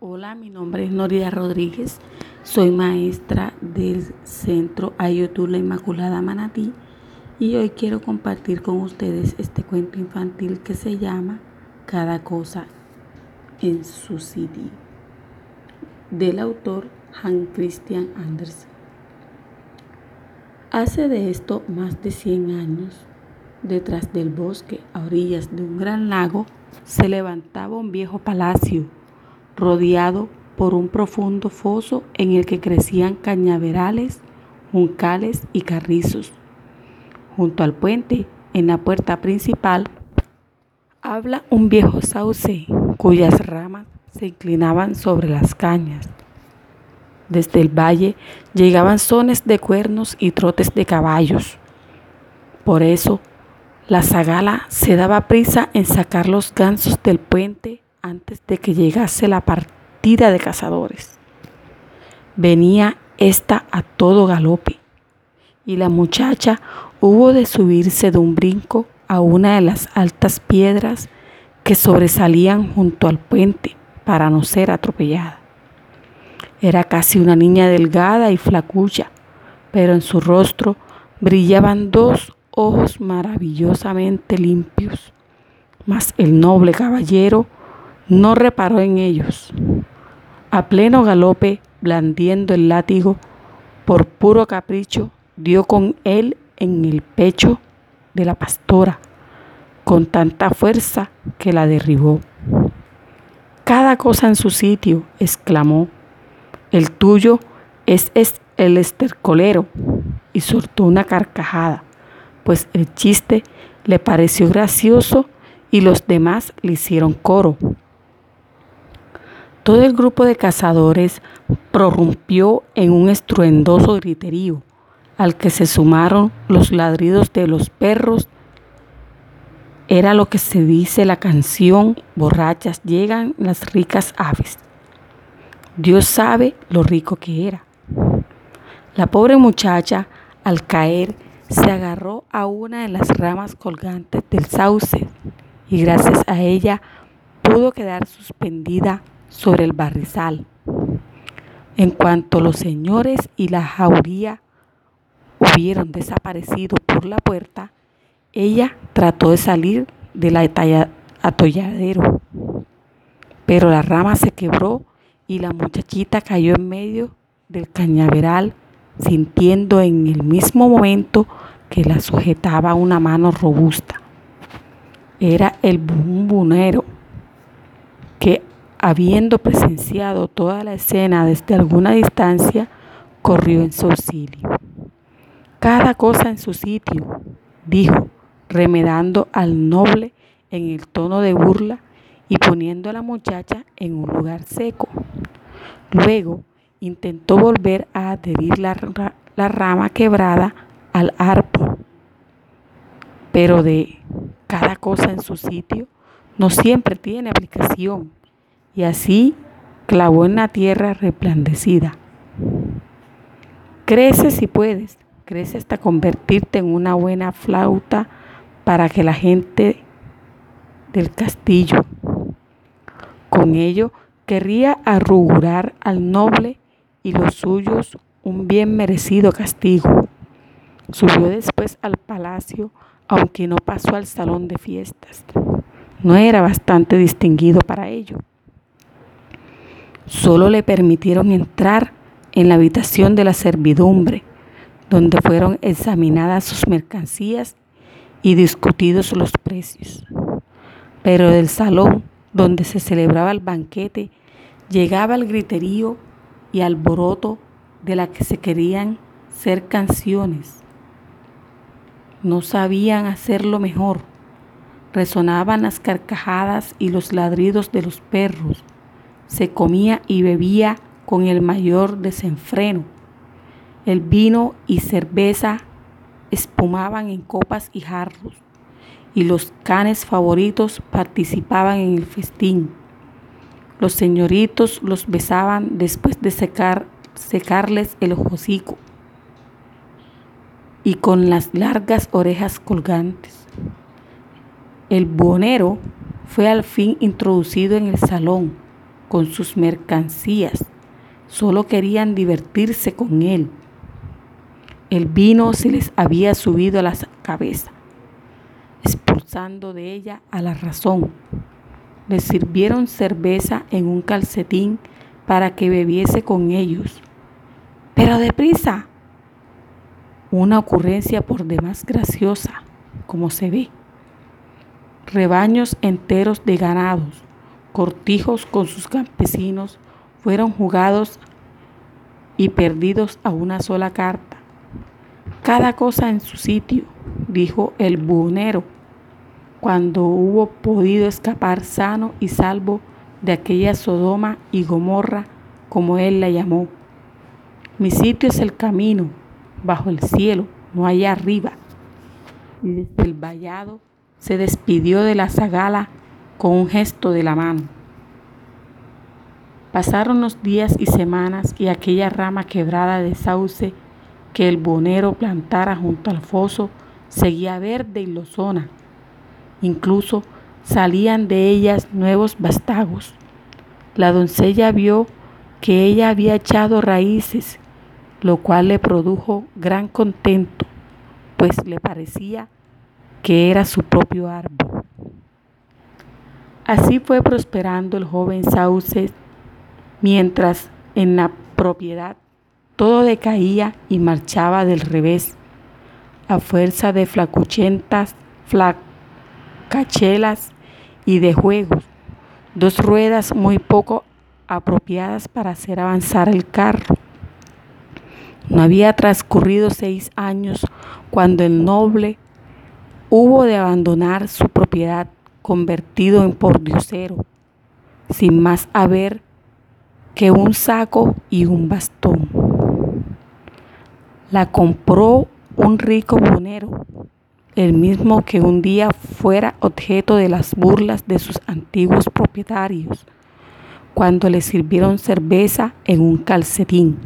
Hola, mi nombre es Noria Rodríguez. Soy maestra del Centro Ayotula Inmaculada Manatí y hoy quiero compartir con ustedes este cuento infantil que se llama Cada cosa en su sitio del autor Hans Christian Andersen. Hace de esto más de 100 años, detrás del bosque, a orillas de un gran lago, se levantaba un viejo palacio rodeado por un profundo foso en el que crecían cañaverales, juncales y carrizos. Junto al puente, en la puerta principal, habla un viejo sauce cuyas ramas se inclinaban sobre las cañas. Desde el valle llegaban sones de cuernos y trotes de caballos. Por eso, la zagala se daba prisa en sacar los gansos del puente antes de que llegase la partida de cazadores. Venía esta a todo galope y la muchacha hubo de subirse de un brinco a una de las altas piedras que sobresalían junto al puente para no ser atropellada. Era casi una niña delgada y flacucha, pero en su rostro brillaban dos ojos maravillosamente limpios. Mas el noble caballero no reparó en ellos. A pleno galope, blandiendo el látigo, por puro capricho, dio con él en el pecho de la pastora, con tanta fuerza que la derribó. Cada cosa en su sitio, exclamó, el tuyo es, es el estercolero, y soltó una carcajada, pues el chiste le pareció gracioso y los demás le hicieron coro. Todo el grupo de cazadores prorrumpió en un estruendoso griterío, al que se sumaron los ladridos de los perros. Era lo que se dice la canción, borrachas llegan las ricas aves. Dios sabe lo rico que era. La pobre muchacha, al caer, se agarró a una de las ramas colgantes del sauce y gracias a ella pudo quedar suspendida sobre el barrizal. En cuanto los señores y la jauría hubieron desaparecido por la puerta, ella trató de salir del atolladero, pero la rama se quebró y la muchachita cayó en medio del cañaveral, sintiendo en el mismo momento que la sujetaba una mano robusta. Era el bumbunero habiendo presenciado toda la escena desde alguna distancia, corrió en su auxilio. Cada cosa en su sitio, dijo, remedando al noble en el tono de burla y poniendo a la muchacha en un lugar seco. Luego intentó volver a adherir la, la rama quebrada al árbol, pero de cada cosa en su sitio no siempre tiene aplicación y así clavó en la tierra resplandecida. Crece si puedes, crece hasta convertirte en una buena flauta para que la gente del castillo. Con ello querría arrugurar al noble y los suyos un bien merecido castigo. Subió después al palacio, aunque no pasó al salón de fiestas. No era bastante distinguido para ello. Solo le permitieron entrar en la habitación de la servidumbre, donde fueron examinadas sus mercancías y discutidos los precios. Pero del salón donde se celebraba el banquete llegaba el griterío y alboroto de la que se querían ser canciones. No sabían hacerlo mejor. Resonaban las carcajadas y los ladridos de los perros se comía y bebía con el mayor desenfreno. El vino y cerveza espumaban en copas y jarros, y los canes favoritos participaban en el festín. Los señoritos los besaban después de secar, secarles el hocico y con las largas orejas colgantes. El bonero fue al fin introducido en el salón con sus mercancías, solo querían divertirse con él. El vino se les había subido a la cabeza, expulsando de ella a la razón. Les sirvieron cerveza en un calcetín para que bebiese con ellos. Pero deprisa. Una ocurrencia por demás graciosa, como se ve. Rebaños enteros de ganados, cortijos con sus campesinos, fueron jugados y perdidos a una sola carta. Cada cosa en su sitio, dijo el buhonero, cuando hubo podido escapar sano y salvo de aquella Sodoma y Gomorra, como él la llamó. Mi sitio es el camino, bajo el cielo, no allá arriba. Y desde el vallado se despidió de la zagala con un gesto de la mano. Pasaron los días y semanas y aquella rama quebrada de sauce que el bonero plantara junto al foso seguía verde y lozona. Incluso salían de ellas nuevos bastagos. La doncella vio que ella había echado raíces, lo cual le produjo gran contento, pues le parecía que era su propio árbol. Así fue prosperando el joven sauce, mientras en la propiedad todo decaía y marchaba del revés, a fuerza de flacuchentas, flacachelas y de juegos, dos ruedas muy poco apropiadas para hacer avanzar el carro. No había transcurrido seis años cuando el noble hubo de abandonar su propiedad convertido en pordiosero, sin más haber que un saco y un bastón la compró un rico bonero, el mismo que un día fuera objeto de las burlas de sus antiguos propietarios, cuando le sirvieron cerveza en un calcetín.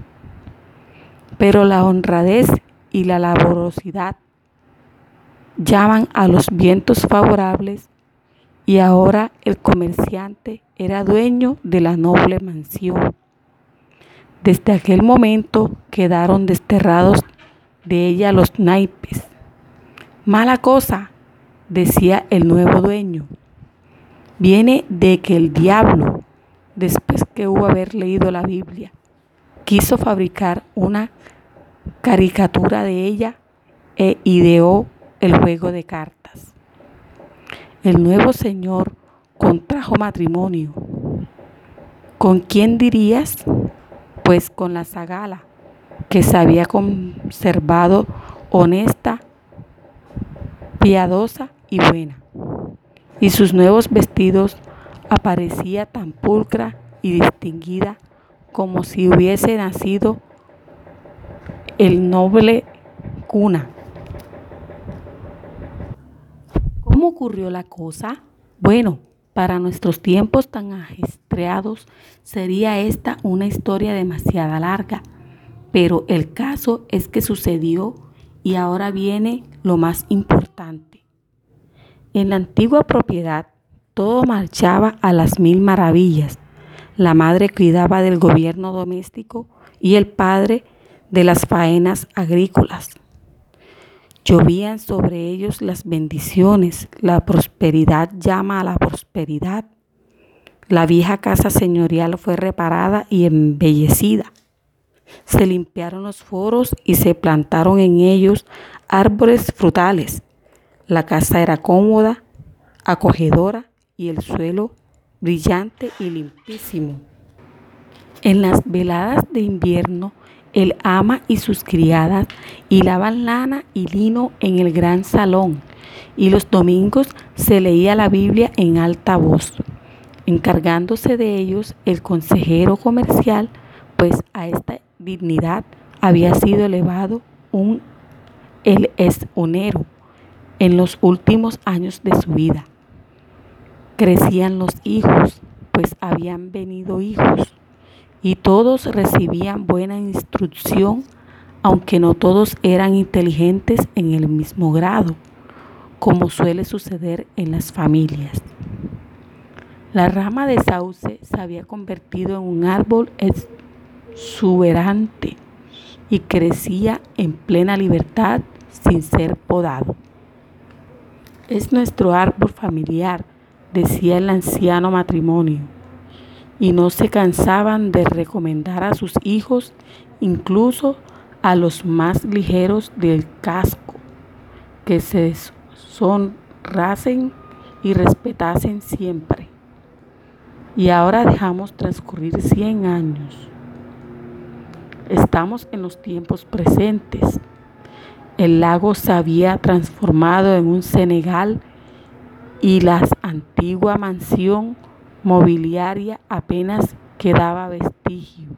Pero la honradez y la laborosidad llaman a los vientos favorables y ahora el comerciante era dueño de la noble mansión desde aquel momento quedaron desterrados de ella los naipes. Mala cosa, decía el nuevo dueño. Viene de que el diablo, después que hubo haber leído la Biblia, quiso fabricar una caricatura de ella e ideó el juego de cartas. El nuevo señor contrajo matrimonio. ¿Con quién dirías? pues con la zagala, que se había conservado honesta, piadosa y buena. Y sus nuevos vestidos aparecía tan pulcra y distinguida como si hubiese nacido el noble cuna. ¿Cómo ocurrió la cosa? Bueno, para nuestros tiempos tan ajetreados sería esta una historia demasiado larga, pero el caso es que sucedió y ahora viene lo más importante. En la antigua propiedad todo marchaba a las mil maravillas. La madre cuidaba del gobierno doméstico y el padre de las faenas agrícolas. Llovían sobre ellos las bendiciones, la prosperidad llama a la prosperidad. La vieja casa señorial fue reparada y embellecida. Se limpiaron los foros y se plantaron en ellos árboles frutales. La casa era cómoda, acogedora y el suelo brillante y limpísimo. En las veladas de invierno el ama y sus criadas hilaban lana y lino en el gran salón. Y los domingos se leía la Biblia en alta voz, encargándose de ellos el consejero comercial, pues a esta dignidad había sido elevado un el honero en los últimos años de su vida. Crecían los hijos, pues habían venido hijos y todos recibían buena instrucción, aunque no todos eran inteligentes en el mismo grado, como suele suceder en las familias. La rama de sauce se había convertido en un árbol exuberante y crecía en plena libertad sin ser podado. Es nuestro árbol familiar, decía el anciano matrimonio, y no se cansaban de recomendar a sus hijos, incluso a los más ligeros del casco, que se sonrasen y respetasen siempre. Y ahora dejamos transcurrir 100 años. Estamos en los tiempos presentes. El lago se había transformado en un Senegal y la antigua mansión mobiliaria apenas quedaba vestigio.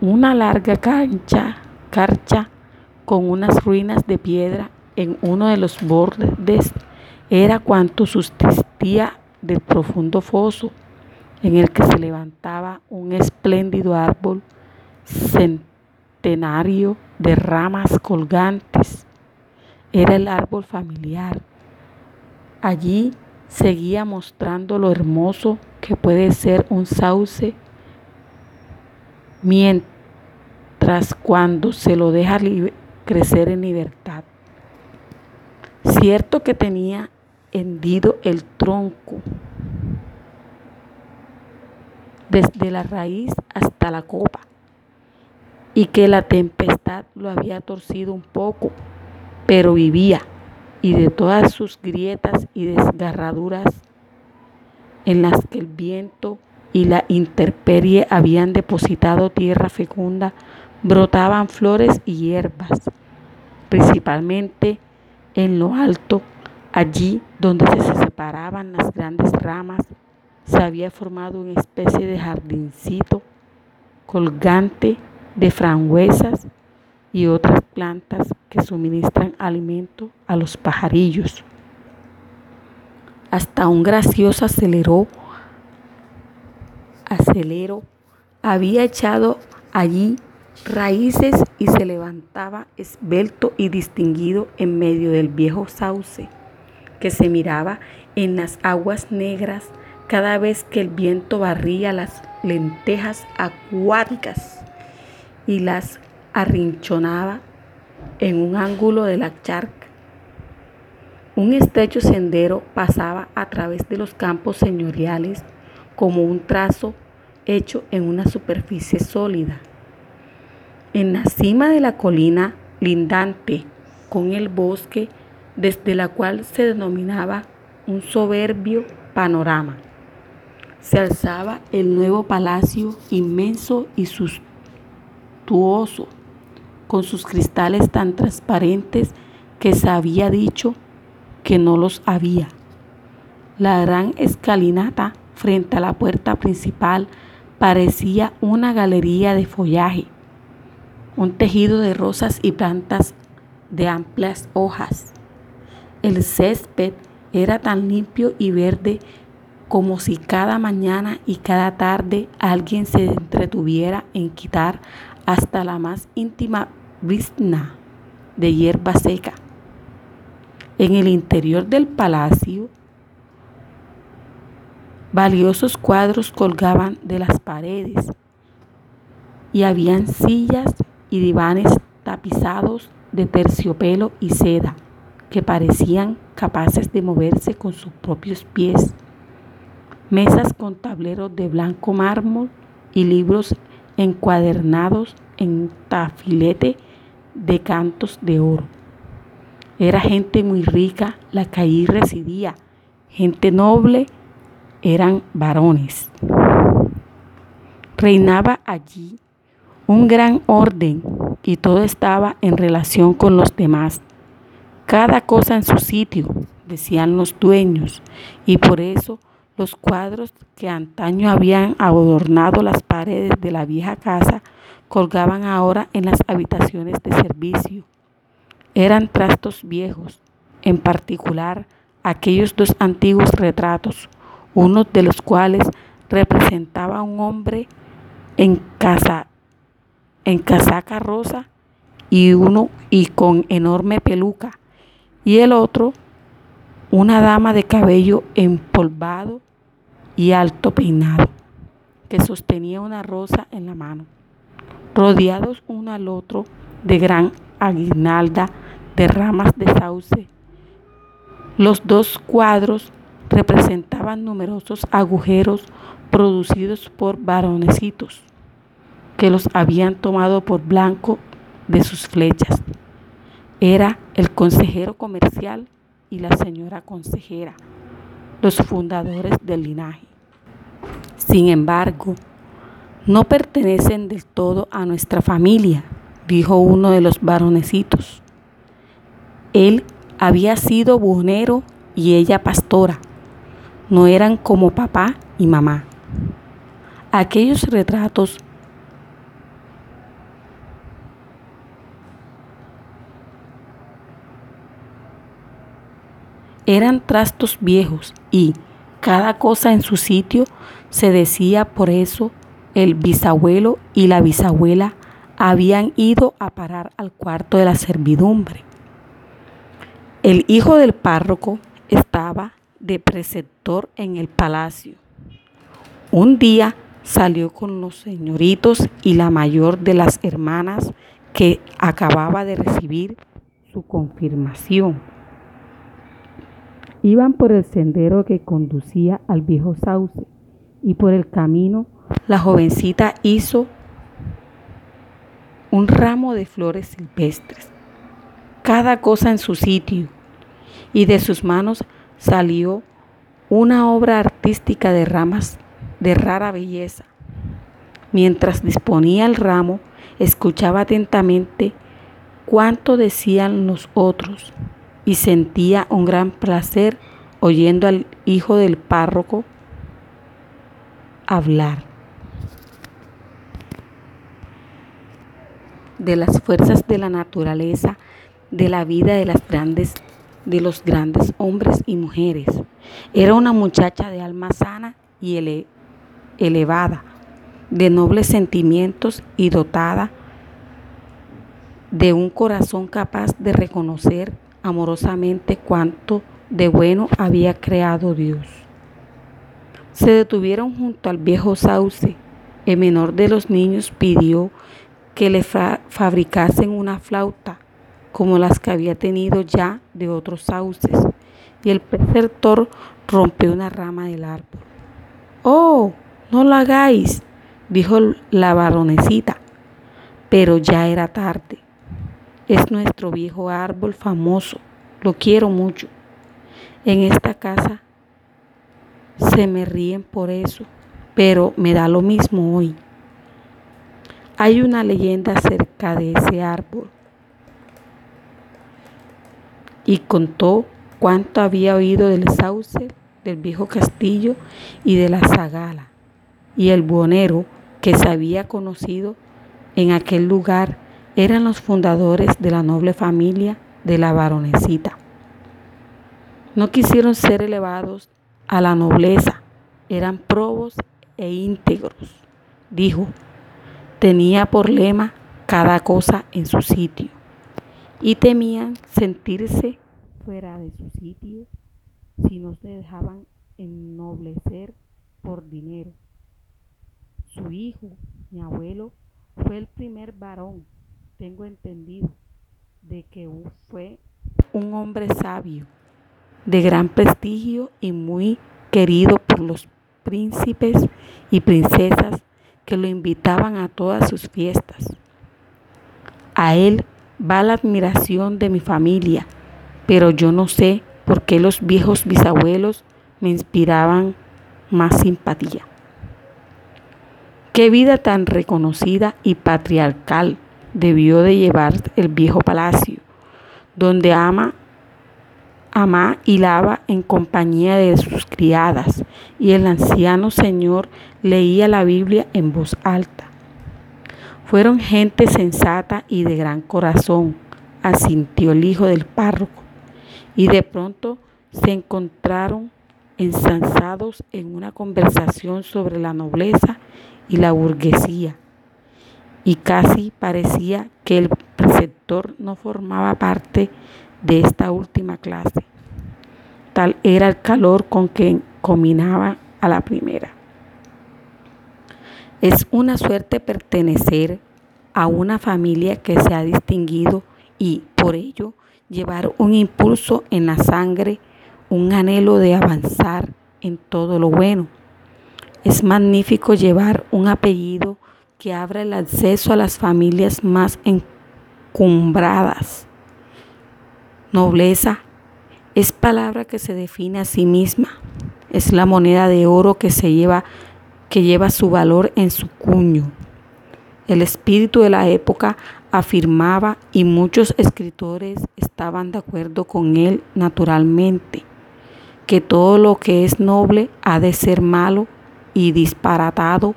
Una larga cancha, carcha con unas ruinas de piedra en uno de los bordes era cuanto subsistía del profundo foso en el que se levantaba un espléndido árbol centenario de ramas colgantes. Era el árbol familiar. Allí seguía mostrando lo hermoso que puede ser un sauce mientras cuando se lo deja crecer en libertad. Cierto que tenía hendido el tronco desde la raíz hasta la copa y que la tempestad lo había torcido un poco, pero vivía y de todas sus grietas y desgarraduras en las que el viento y la intemperie habían depositado tierra fecunda, brotaban flores y hierbas, principalmente en lo alto, allí donde se separaban las grandes ramas, se había formado una especie de jardincito colgante de frambuesas y otras plantas que suministran alimento a los pajarillos. Hasta un gracioso aceleró, acelero había echado allí raíces y se levantaba esbelto y distinguido en medio del viejo sauce que se miraba en las aguas negras cada vez que el viento barría las lentejas acuáticas y las arrinchonaba en un ángulo de la charca. Un estrecho sendero pasaba a través de los campos señoriales como un trazo hecho en una superficie sólida. En la cima de la colina lindante con el bosque, desde la cual se denominaba un soberbio panorama, se alzaba el nuevo palacio inmenso y suntuoso, con sus cristales tan transparentes que se había dicho que no los había. La gran escalinata frente a la puerta principal parecía una galería de follaje un tejido de rosas y plantas de amplias hojas. El césped era tan limpio y verde como si cada mañana y cada tarde alguien se entretuviera en quitar hasta la más íntima brizna de hierba seca. En el interior del palacio, valiosos cuadros colgaban de las paredes y habían sillas y divanes tapizados de terciopelo y seda que parecían capaces de moverse con sus propios pies, mesas con tableros de blanco mármol y libros encuadernados en tafilete de cantos de oro. Era gente muy rica la que allí residía, gente noble, eran varones. Reinaba allí un gran orden y todo estaba en relación con los demás. Cada cosa en su sitio, decían los dueños, y por eso los cuadros que antaño habían adornado las paredes de la vieja casa colgaban ahora en las habitaciones de servicio. Eran trastos viejos, en particular aquellos dos antiguos retratos, uno de los cuales representaba a un hombre en en casaca rosa y uno y con enorme peluca y el otro una dama de cabello empolvado y alto peinado, que sostenía una rosa en la mano, rodeados uno al otro de gran aguinalda de ramas de sauce. Los dos cuadros representaban numerosos agujeros producidos por varonecitos que los habían tomado por blanco de sus flechas. Era el consejero comercial y la señora consejera, los fundadores del linaje. Sin embargo, no pertenecen del todo a nuestra familia, dijo uno de los varonecitos. Él había sido buhonero y ella pastora. No eran como papá y mamá. Aquellos retratos eran trastos viejos y cada cosa en su sitio se decía por eso el bisabuelo y la bisabuela habían ido a parar al cuarto de la servidumbre. El hijo del párroco estaba de preceptor en el palacio. Un día salió con los señoritos y la mayor de las hermanas que acababa de recibir su confirmación. Iban por el sendero que conducía al viejo sauce y por el camino la jovencita hizo un ramo de flores silvestres, cada cosa en su sitio, y de sus manos salió una obra artística de ramas de rara belleza. Mientras disponía el ramo, escuchaba atentamente cuánto decían los otros y sentía un gran placer oyendo al hijo del párroco hablar de las fuerzas de la naturaleza, de la vida de las grandes de los grandes hombres y mujeres. Era una muchacha de alma sana y elevada, de nobles sentimientos y dotada de un corazón capaz de reconocer amorosamente cuánto de bueno había creado Dios. Se detuvieron junto al viejo sauce. El menor de los niños pidió que le fabricasen una flauta como las que había tenido ya de otros sauces, y el preceptor rompió una rama del árbol. Oh, no lo hagáis, dijo la baronecita, pero ya era tarde. Es nuestro viejo árbol famoso. Lo quiero mucho. En esta casa se me ríen por eso, pero me da lo mismo hoy. Hay una leyenda acerca de ese árbol. Y contó cuánto había oído del sauce, del viejo castillo y de la zagala, y el buonero que se había conocido en aquel lugar eran los fundadores de la noble familia de la baronecita. No quisieron ser elevados a la nobleza, eran probos e íntegros. Dijo, tenía por lema cada cosa en su sitio y temían sentirse fuera de su sitio si no se dejaban ennoblecer por dinero. Su hijo, mi abuelo, fue el primer varón tengo entendido de que fue un hombre sabio, de gran prestigio y muy querido por los príncipes y princesas que lo invitaban a todas sus fiestas. A él va la admiración de mi familia, pero yo no sé por qué los viejos bisabuelos me inspiraban más simpatía. Qué vida tan reconocida y patriarcal debió de llevar el viejo palacio, donde ama, ama y lava en compañía de sus criadas, y el anciano señor leía la Biblia en voz alta. Fueron gente sensata y de gran corazón, asintió el hijo del párroco, y de pronto se encontraron ensanzados en una conversación sobre la nobleza y la burguesía y casi parecía que el preceptor no formaba parte de esta última clase. Era el calor con que combinaban a la primera. Es una suerte pertenecer a una familia que se ha distinguido y por ello llevar un impulso en la sangre, un anhelo de avanzar en todo lo bueno. Es magnífico llevar un apellido que abra el acceso a las familias más encumbradas. Nobleza es palabra que se define a sí misma. Es la moneda de oro que se lleva que lleva su valor en su cuño. El espíritu de la época afirmaba y muchos escritores estaban de acuerdo con él naturalmente, que todo lo que es noble ha de ser malo y disparatado,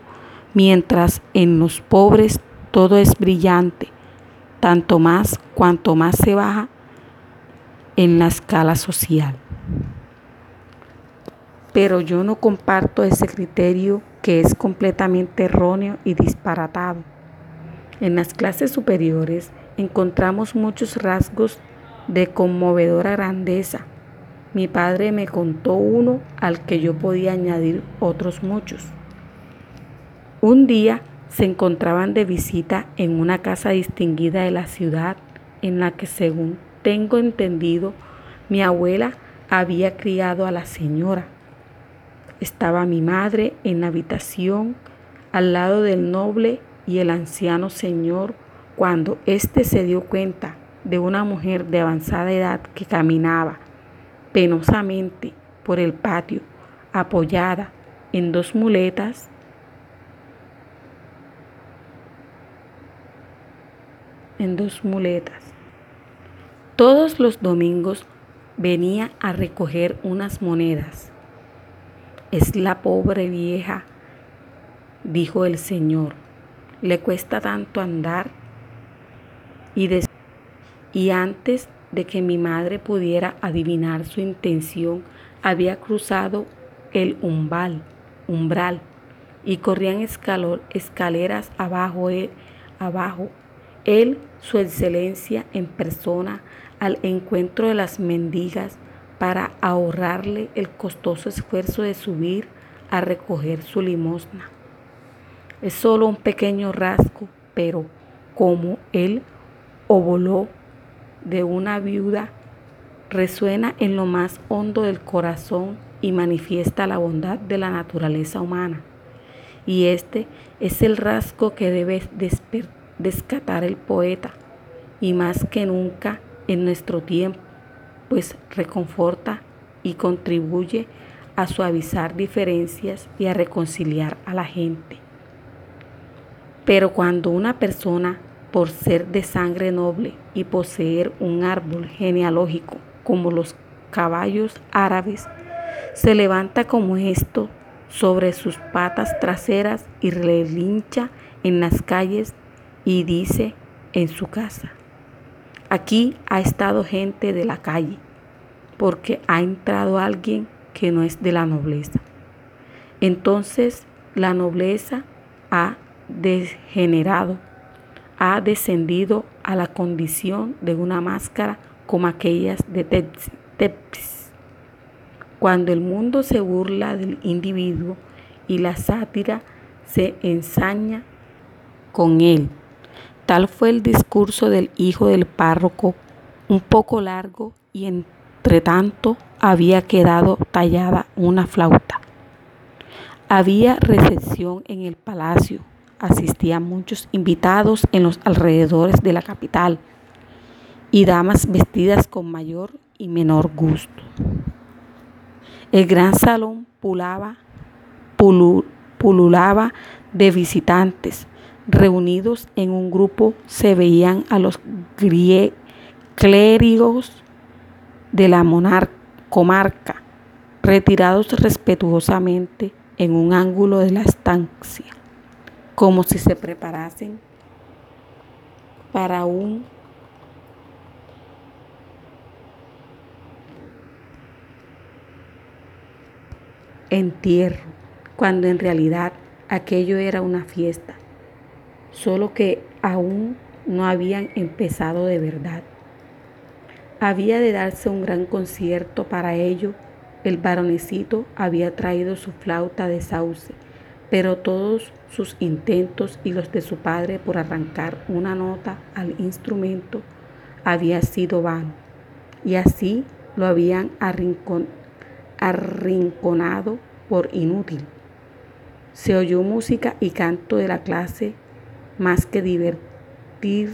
mientras en los pobres todo es brillante, tanto más cuanto más se baja en la escala social. Pero yo no comparto ese criterio que es completamente erróneo y disparatado. En las clases superiores encontramos muchos rasgos de conmovedora grandeza. Mi padre me contó uno al que yo podía añadir otros muchos. Un día se encontraban de visita en una casa distinguida de la ciudad en la que, según tengo entendido, mi abuela había criado a la señora. Estaba mi madre en la habitación al lado del noble y el anciano señor cuando éste se dio cuenta de una mujer de avanzada edad que caminaba penosamente por el patio apoyada en dos muletas en dos muletas. Todos los domingos venía a recoger unas monedas es la pobre vieja, dijo el Señor. Le cuesta tanto andar. Y, y antes de que mi madre pudiera adivinar su intención, había cruzado el umbral, umbral y corrían escaleras abajo, él, abajo. Él, su excelencia en persona, al encuentro de las mendigas, para ahorrarle el costoso esfuerzo de subir a recoger su limosna. Es solo un pequeño rasgo, pero como él voló de una viuda, resuena en lo más hondo del corazón y manifiesta la bondad de la naturaleza humana. Y este es el rasgo que debe descatar el poeta, y más que nunca en nuestro tiempo pues reconforta y contribuye a suavizar diferencias y a reconciliar a la gente. Pero cuando una persona, por ser de sangre noble y poseer un árbol genealógico como los caballos árabes, se levanta como esto sobre sus patas traseras y relincha en las calles y dice en su casa, Aquí ha estado gente de la calle, porque ha entrado alguien que no es de la nobleza. Entonces la nobleza ha degenerado, ha descendido a la condición de una máscara como aquellas de Tepsis. Cuando el mundo se burla del individuo y la sátira se ensaña con él. Tal fue el discurso del hijo del párroco, un poco largo y entre tanto había quedado tallada una flauta. Había recepción en el palacio, asistían muchos invitados en los alrededores de la capital y damas vestidas con mayor y menor gusto. El gran salón pulaba, pululaba de visitantes reunidos en un grupo se veían a los clérigos de la comarca retirados respetuosamente en un ángulo de la estancia, como si se preparasen para un entierro, cuando en realidad aquello era una fiesta solo que aún no habían empezado de verdad. Había de darse un gran concierto para ello el baronecito había traído su flauta de sauce, pero todos sus intentos y los de su padre por arrancar una nota al instrumento había sido vano, y así lo habían arrinconado por inútil. Se oyó música y canto de la clase más que divertir,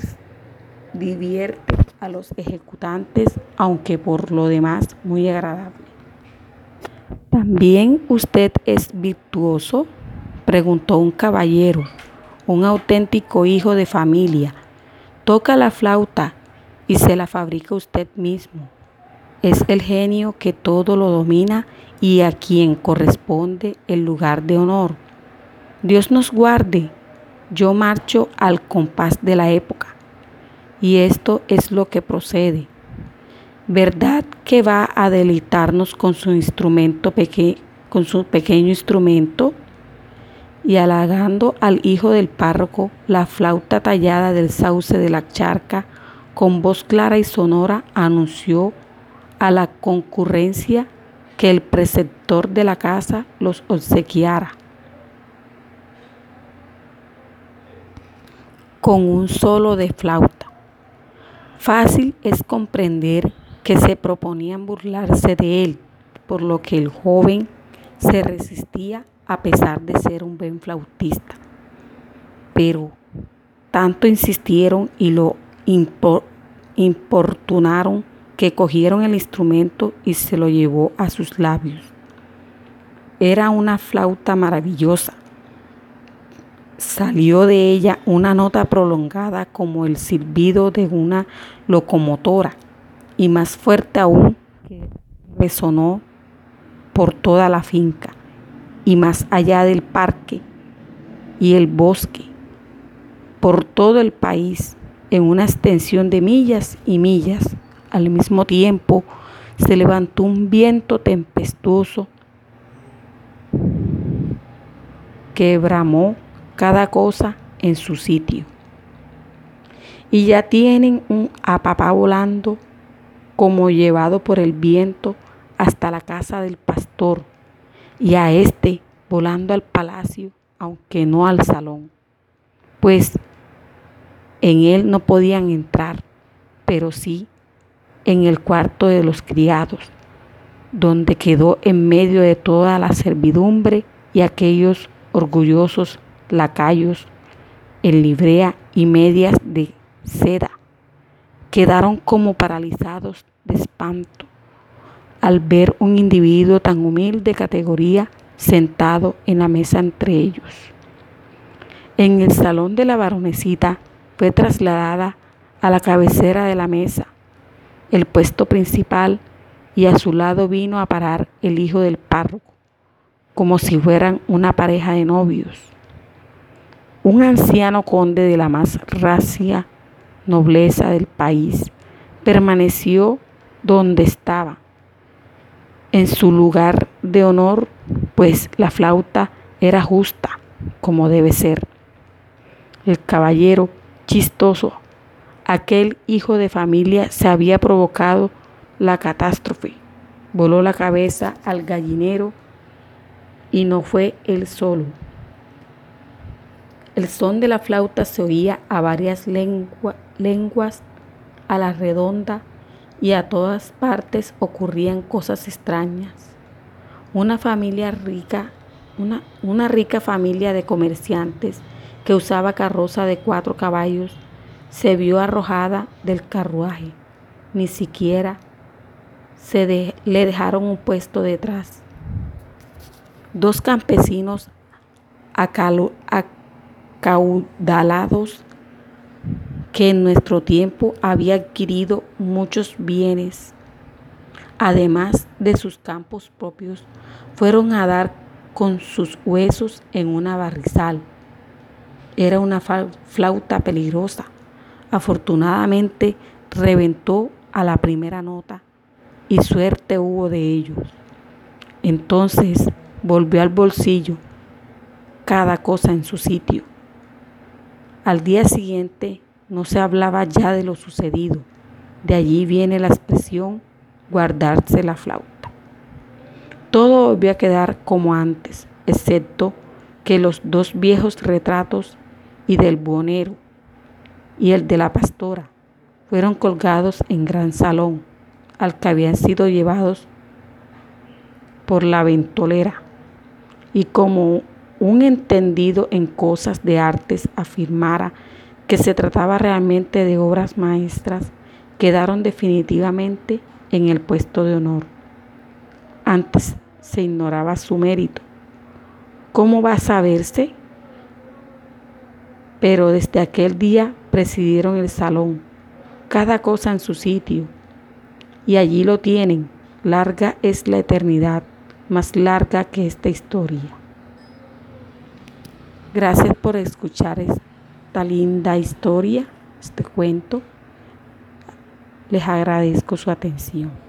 divierte a los ejecutantes, aunque por lo demás muy agradable. ¿También usted es virtuoso? preguntó un caballero, un auténtico hijo de familia. Toca la flauta y se la fabrica usted mismo. Es el genio que todo lo domina y a quien corresponde el lugar de honor. Dios nos guarde. Yo marcho al compás de la época. Y esto es lo que procede. ¿Verdad que va a deleitarnos con su instrumento con su pequeño instrumento? Y halagando al hijo del párroco, la flauta tallada del sauce de la charca, con voz clara y sonora anunció a la concurrencia que el preceptor de la casa los obsequiara. Con un solo de flauta. Fácil es comprender que se proponían burlarse de él, por lo que el joven se resistía a pesar de ser un buen flautista. Pero tanto insistieron y lo importunaron que cogieron el instrumento y se lo llevó a sus labios. Era una flauta maravillosa, Salió de ella una nota prolongada como el silbido de una locomotora y más fuerte aún que resonó por toda la finca y más allá del parque y el bosque, por todo el país, en una extensión de millas y millas. Al mismo tiempo se levantó un viento tempestuoso que bramó cada cosa en su sitio. Y ya tienen un apapá volando como llevado por el viento hasta la casa del pastor y a este volando al palacio, aunque no al salón, pues en él no podían entrar, pero sí en el cuarto de los criados, donde quedó en medio de toda la servidumbre y aquellos orgullosos lacayos en librea y medias de seda. Quedaron como paralizados de espanto al ver un individuo tan humilde categoría sentado en la mesa entre ellos. En el salón de la baronecita fue trasladada a la cabecera de la mesa, el puesto principal, y a su lado vino a parar el hijo del párroco, como si fueran una pareja de novios un anciano conde de la más racia nobleza del país, permaneció donde estaba, en su lugar de honor, pues la flauta era justa, como debe ser. El caballero chistoso, aquel hijo de familia, se había provocado la catástrofe. Voló la cabeza al gallinero y no fue él solo. El son de la flauta se oía a varias lenguas a la redonda y a todas partes ocurrían cosas extrañas. Una familia rica, una, rica familia de comerciantes que usaba carroza de cuatro caballos, se vio arrojada del carruaje. Ni siquiera se le dejaron un puesto detrás. Dos campesinos acalo, caudalados que en nuestro tiempo había adquirido muchos bienes, además de sus campos propios, fueron a dar con sus huesos en una barrizal. Era una flauta peligrosa. Afortunadamente reventó a la primera nota y suerte hubo de ellos. Entonces volvió al bolsillo cada cosa en su sitio. Al día siguiente no se hablaba ya de lo sucedido. De allí viene la expresión guardarse la flauta. Todo volvió a quedar como antes, excepto que los dos viejos retratos y del buhonero y el de la pastora fueron colgados en gran salón, al que habían sido llevados por la ventolera. Y como un entendido en cosas de artes afirmara que se trataba realmente de obras maestras, quedaron definitivamente en el puesto de honor. Antes se ignoraba su mérito. ¿Cómo va a saberse? Pero desde aquel día presidieron el salón, cada cosa en su sitio, y allí lo tienen. Larga es la eternidad, más larga que esta historia. Gracias por escuchar esta linda historia, este cuento. Les agradezco su atención.